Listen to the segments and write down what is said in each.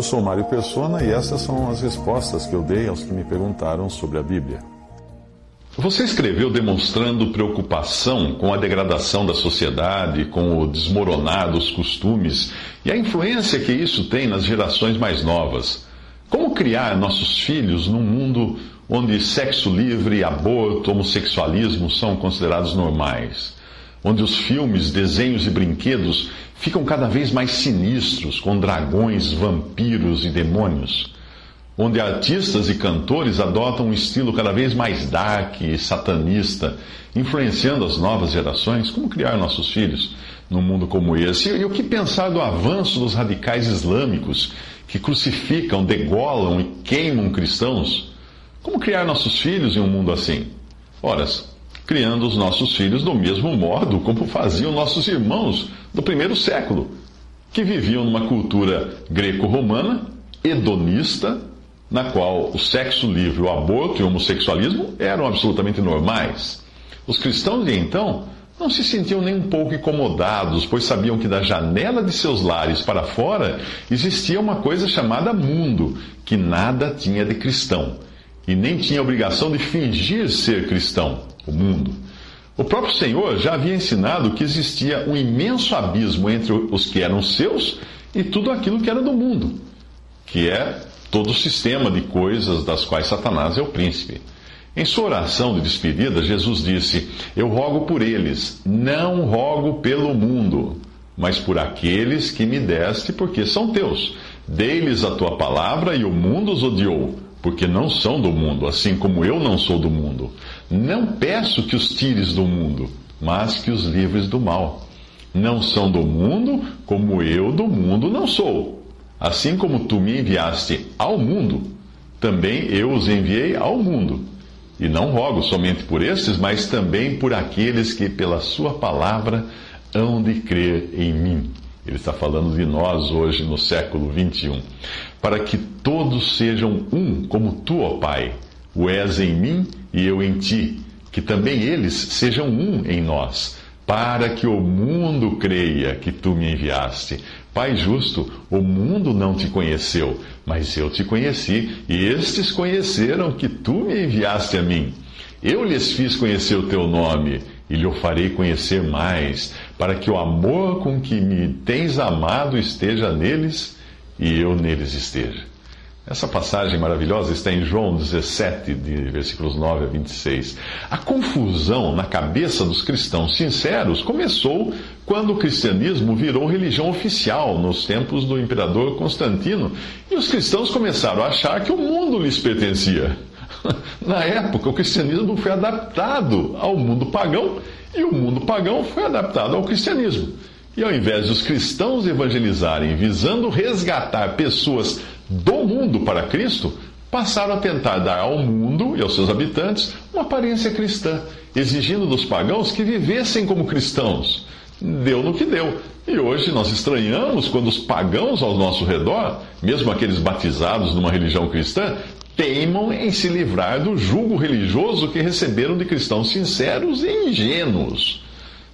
Eu sou Mário Persona e essas são as respostas que eu dei aos que me perguntaram sobre a Bíblia. Você escreveu demonstrando preocupação com a degradação da sociedade, com o desmoronar dos costumes e a influência que isso tem nas gerações mais novas. Como criar nossos filhos num mundo onde sexo livre, aborto, homossexualismo são considerados normais? Onde os filmes, desenhos e brinquedos ficam cada vez mais sinistros, com dragões, vampiros e demônios? onde artistas e cantores adotam um estilo cada vez mais dark e satanista, influenciando as novas gerações? Como criar nossos filhos num mundo como esse? E o que pensar do avanço dos radicais islâmicos que crucificam, degolam e queimam cristãos? Como criar nossos filhos em um mundo assim? Ora, criando os nossos filhos do mesmo modo como faziam nossos irmãos do primeiro século, que viviam numa cultura greco-romana, hedonista, na qual o sexo livre, o aborto e o homossexualismo eram absolutamente normais. Os cristãos de então não se sentiam nem um pouco incomodados, pois sabiam que da janela de seus lares para fora existia uma coisa chamada mundo, que nada tinha de cristão, e nem tinha obrigação de fingir ser cristão, o mundo. O próprio Senhor já havia ensinado que existia um imenso abismo entre os que eram seus e tudo aquilo que era do mundo, que é todo o sistema de coisas das quais Satanás é o príncipe. Em sua oração de despedida, Jesus disse: Eu rogo por eles, não rogo pelo mundo, mas por aqueles que me deste, porque são teus. Dei-lhes a tua palavra e o mundo os odiou, porque não são do mundo, assim como eu não sou do mundo. Não peço que os tires do mundo, mas que os livres do mal. Não são do mundo, como eu do mundo não sou. Assim como tu me enviaste ao mundo, também eu os enviei ao mundo. E não rogo somente por estes, mas também por aqueles que, pela Sua palavra, hão de crer em mim. Ele está falando de nós hoje no século 21. Para que todos sejam um, como tu, ó Pai, o és em mim e eu em ti, que também eles sejam um em nós, para que o mundo creia que tu me enviaste. Pai justo, o mundo não te conheceu, mas eu te conheci, e estes conheceram que tu me enviaste a mim. Eu lhes fiz conhecer o teu nome, e lhe farei conhecer mais, para que o amor com que me tens amado esteja neles e eu neles esteja. Essa passagem maravilhosa está em João 17, de versículos 9 a 26. A confusão na cabeça dos cristãos sinceros começou quando o cristianismo virou religião oficial nos tempos do imperador Constantino e os cristãos começaram a achar que o mundo lhes pertencia. Na época, o cristianismo foi adaptado ao mundo pagão e o mundo pagão foi adaptado ao cristianismo. E ao invés de os cristãos evangelizarem visando resgatar pessoas do mundo para Cristo, passaram a tentar dar ao mundo e aos seus habitantes uma aparência cristã, exigindo dos pagãos que vivessem como cristãos. Deu no que deu. E hoje nós estranhamos quando os pagãos ao nosso redor, mesmo aqueles batizados numa religião cristã, teimam em se livrar do jugo religioso que receberam de cristãos sinceros e ingênuos.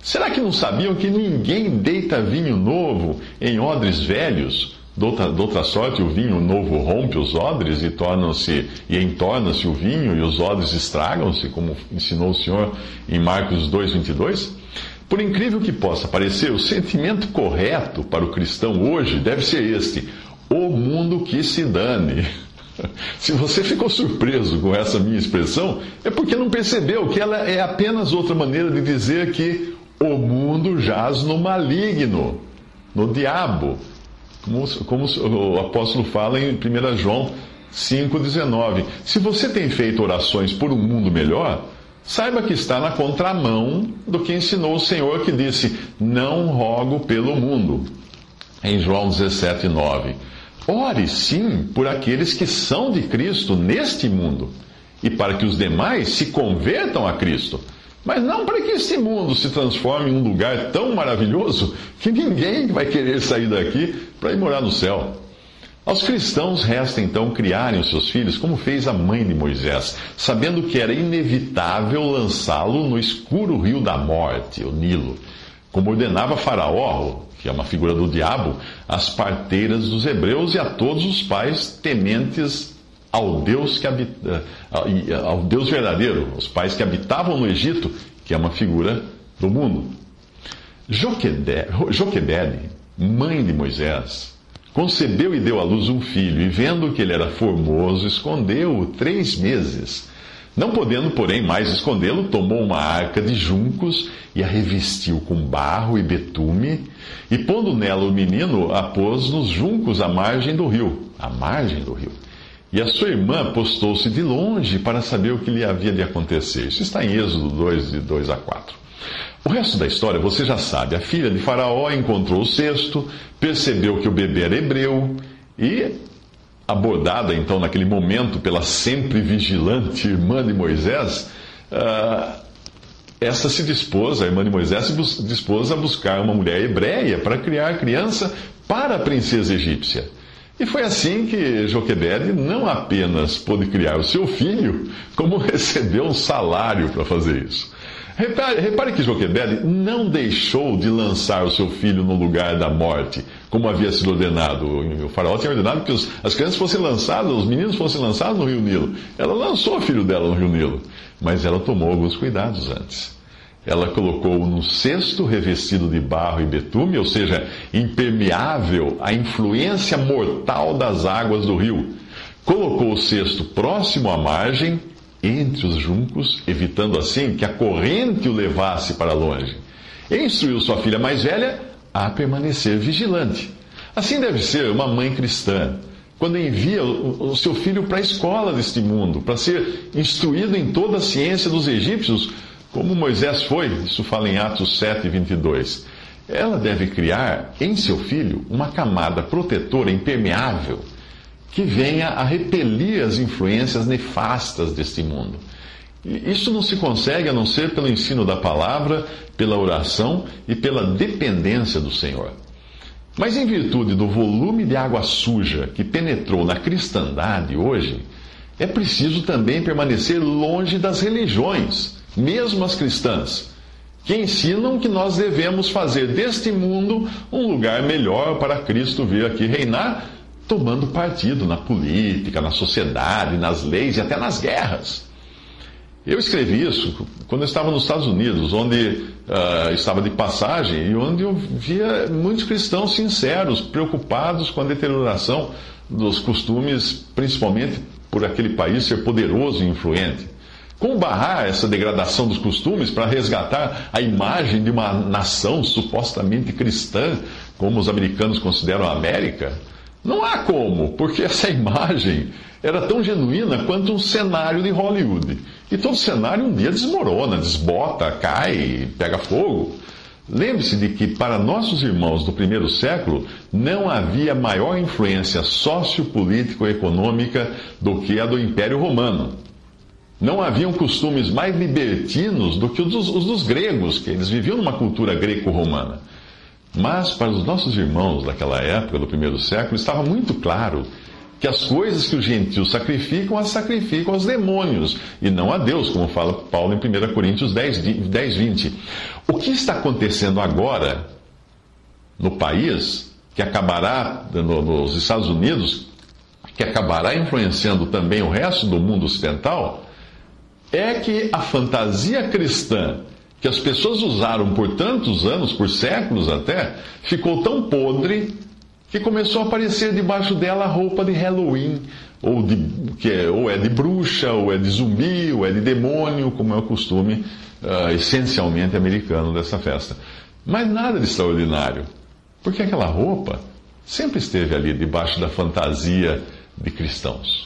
Será que não sabiam que ninguém deita vinho novo em odres velhos? Doutra sorte, o vinho novo rompe os odres e torna-se e entorna-se o vinho e os odres estragam-se, como ensinou o Senhor em Marcos 2:22. Por incrível que possa parecer, o sentimento correto para o cristão hoje deve ser este: o mundo que se dane. Se você ficou surpreso com essa minha expressão, é porque não percebeu que ela é apenas outra maneira de dizer que o mundo jaz no maligno, no diabo, como, como o apóstolo fala em 1 João 5,19. Se você tem feito orações por um mundo melhor, saiba que está na contramão do que ensinou o Senhor, que disse: Não rogo pelo mundo. Em João 17, 9. Ore sim por aqueles que são de Cristo neste mundo, e para que os demais se convertam a Cristo. Mas não para que este mundo se transforme em um lugar tão maravilhoso que ninguém vai querer sair daqui para ir morar no céu. Aos cristãos resta então criarem os seus filhos como fez a mãe de Moisés, sabendo que era inevitável lançá-lo no escuro rio da morte, o Nilo, como ordenava Faraó, que é uma figura do diabo, às parteiras dos hebreus e a todos os pais tementes ao Deus que habita, ao Deus verdadeiro, os pais que habitavam no Egito, que é uma figura do mundo. Joquebede, mãe de Moisés, concebeu e deu à luz um filho, e vendo que ele era formoso, escondeu-o três meses. Não podendo, porém, mais escondê-lo, tomou uma arca de juncos e a revestiu com barro e betume, e pondo nela o menino, a pôs nos juncos à margem do rio. À margem do rio. E a sua irmã postou-se de longe para saber o que lhe havia de acontecer. Isso está em Êxodo 2, de 2 a 4. O resto da história você já sabe. A filha de Faraó encontrou o cesto, percebeu que o bebê era hebreu e, abordada então naquele momento pela sempre vigilante irmã de Moisés, uh, essa se dispôs, a irmã de Moisés se dispôs a buscar uma mulher hebreia para criar a criança para a princesa egípcia. E foi assim que Joquebede não apenas pôde criar o seu filho, como recebeu um salário para fazer isso. Repare, repare que Joquebede não deixou de lançar o seu filho no lugar da morte, como havia sido ordenado. O faraó tinha ordenado que os, as crianças fossem lançadas, os meninos fossem lançados no rio Nilo. Ela lançou o filho dela no rio Nilo, mas ela tomou alguns cuidados antes. Ela colocou-o cesto revestido de barro e betume, ou seja, impermeável à influência mortal das águas do rio. Colocou o cesto próximo à margem entre os juncos, evitando assim que a corrente o levasse para longe. Instruiu sua filha mais velha a permanecer vigilante. Assim deve ser uma mãe cristã, quando envia o seu filho para a escola deste mundo, para ser instruído em toda a ciência dos egípcios, como Moisés foi, isso fala em Atos 7, 22. Ela deve criar em seu filho uma camada protetora impermeável que venha a repelir as influências nefastas deste mundo. Isso não se consegue a não ser pelo ensino da palavra, pela oração e pela dependência do Senhor. Mas em virtude do volume de água suja que penetrou na cristandade hoje, é preciso também permanecer longe das religiões, mesmo as cristãs, que ensinam que nós devemos fazer deste mundo um lugar melhor para Cristo vir aqui reinar tomando partido na política, na sociedade, nas leis e até nas guerras. Eu escrevi isso quando eu estava nos Estados Unidos, onde uh, estava de passagem e onde eu via muitos cristãos sinceros, preocupados com a deterioração dos costumes, principalmente por aquele país ser poderoso e influente. Como barrar essa degradação dos costumes para resgatar a imagem de uma nação supostamente cristã, como os americanos consideram a América? Não há como, porque essa imagem era tão genuína quanto um cenário de Hollywood. E todo cenário um dia desmorona, desbota, cai, pega fogo. Lembre-se de que, para nossos irmãos do primeiro século, não havia maior influência sociopolítico-econômica do que a do Império Romano. Não haviam costumes mais libertinos do que os dos, os dos gregos, que eles viviam numa cultura greco-romana. Mas para os nossos irmãos daquela época, do primeiro século, estava muito claro que as coisas que os gentios sacrificam, as sacrificam aos demônios e não a Deus, como fala Paulo em 1 Coríntios 10, 10 20. O que está acontecendo agora no país, que acabará, no, nos Estados Unidos, que acabará influenciando também o resto do mundo ocidental, é que a fantasia cristã que as pessoas usaram por tantos anos, por séculos até, ficou tão podre que começou a aparecer debaixo dela roupa de Halloween, ou, de, que é, ou é de bruxa, ou é de zumbi, ou é de demônio, como é o costume uh, essencialmente americano dessa festa. Mas nada de extraordinário, porque aquela roupa sempre esteve ali debaixo da fantasia de cristãos.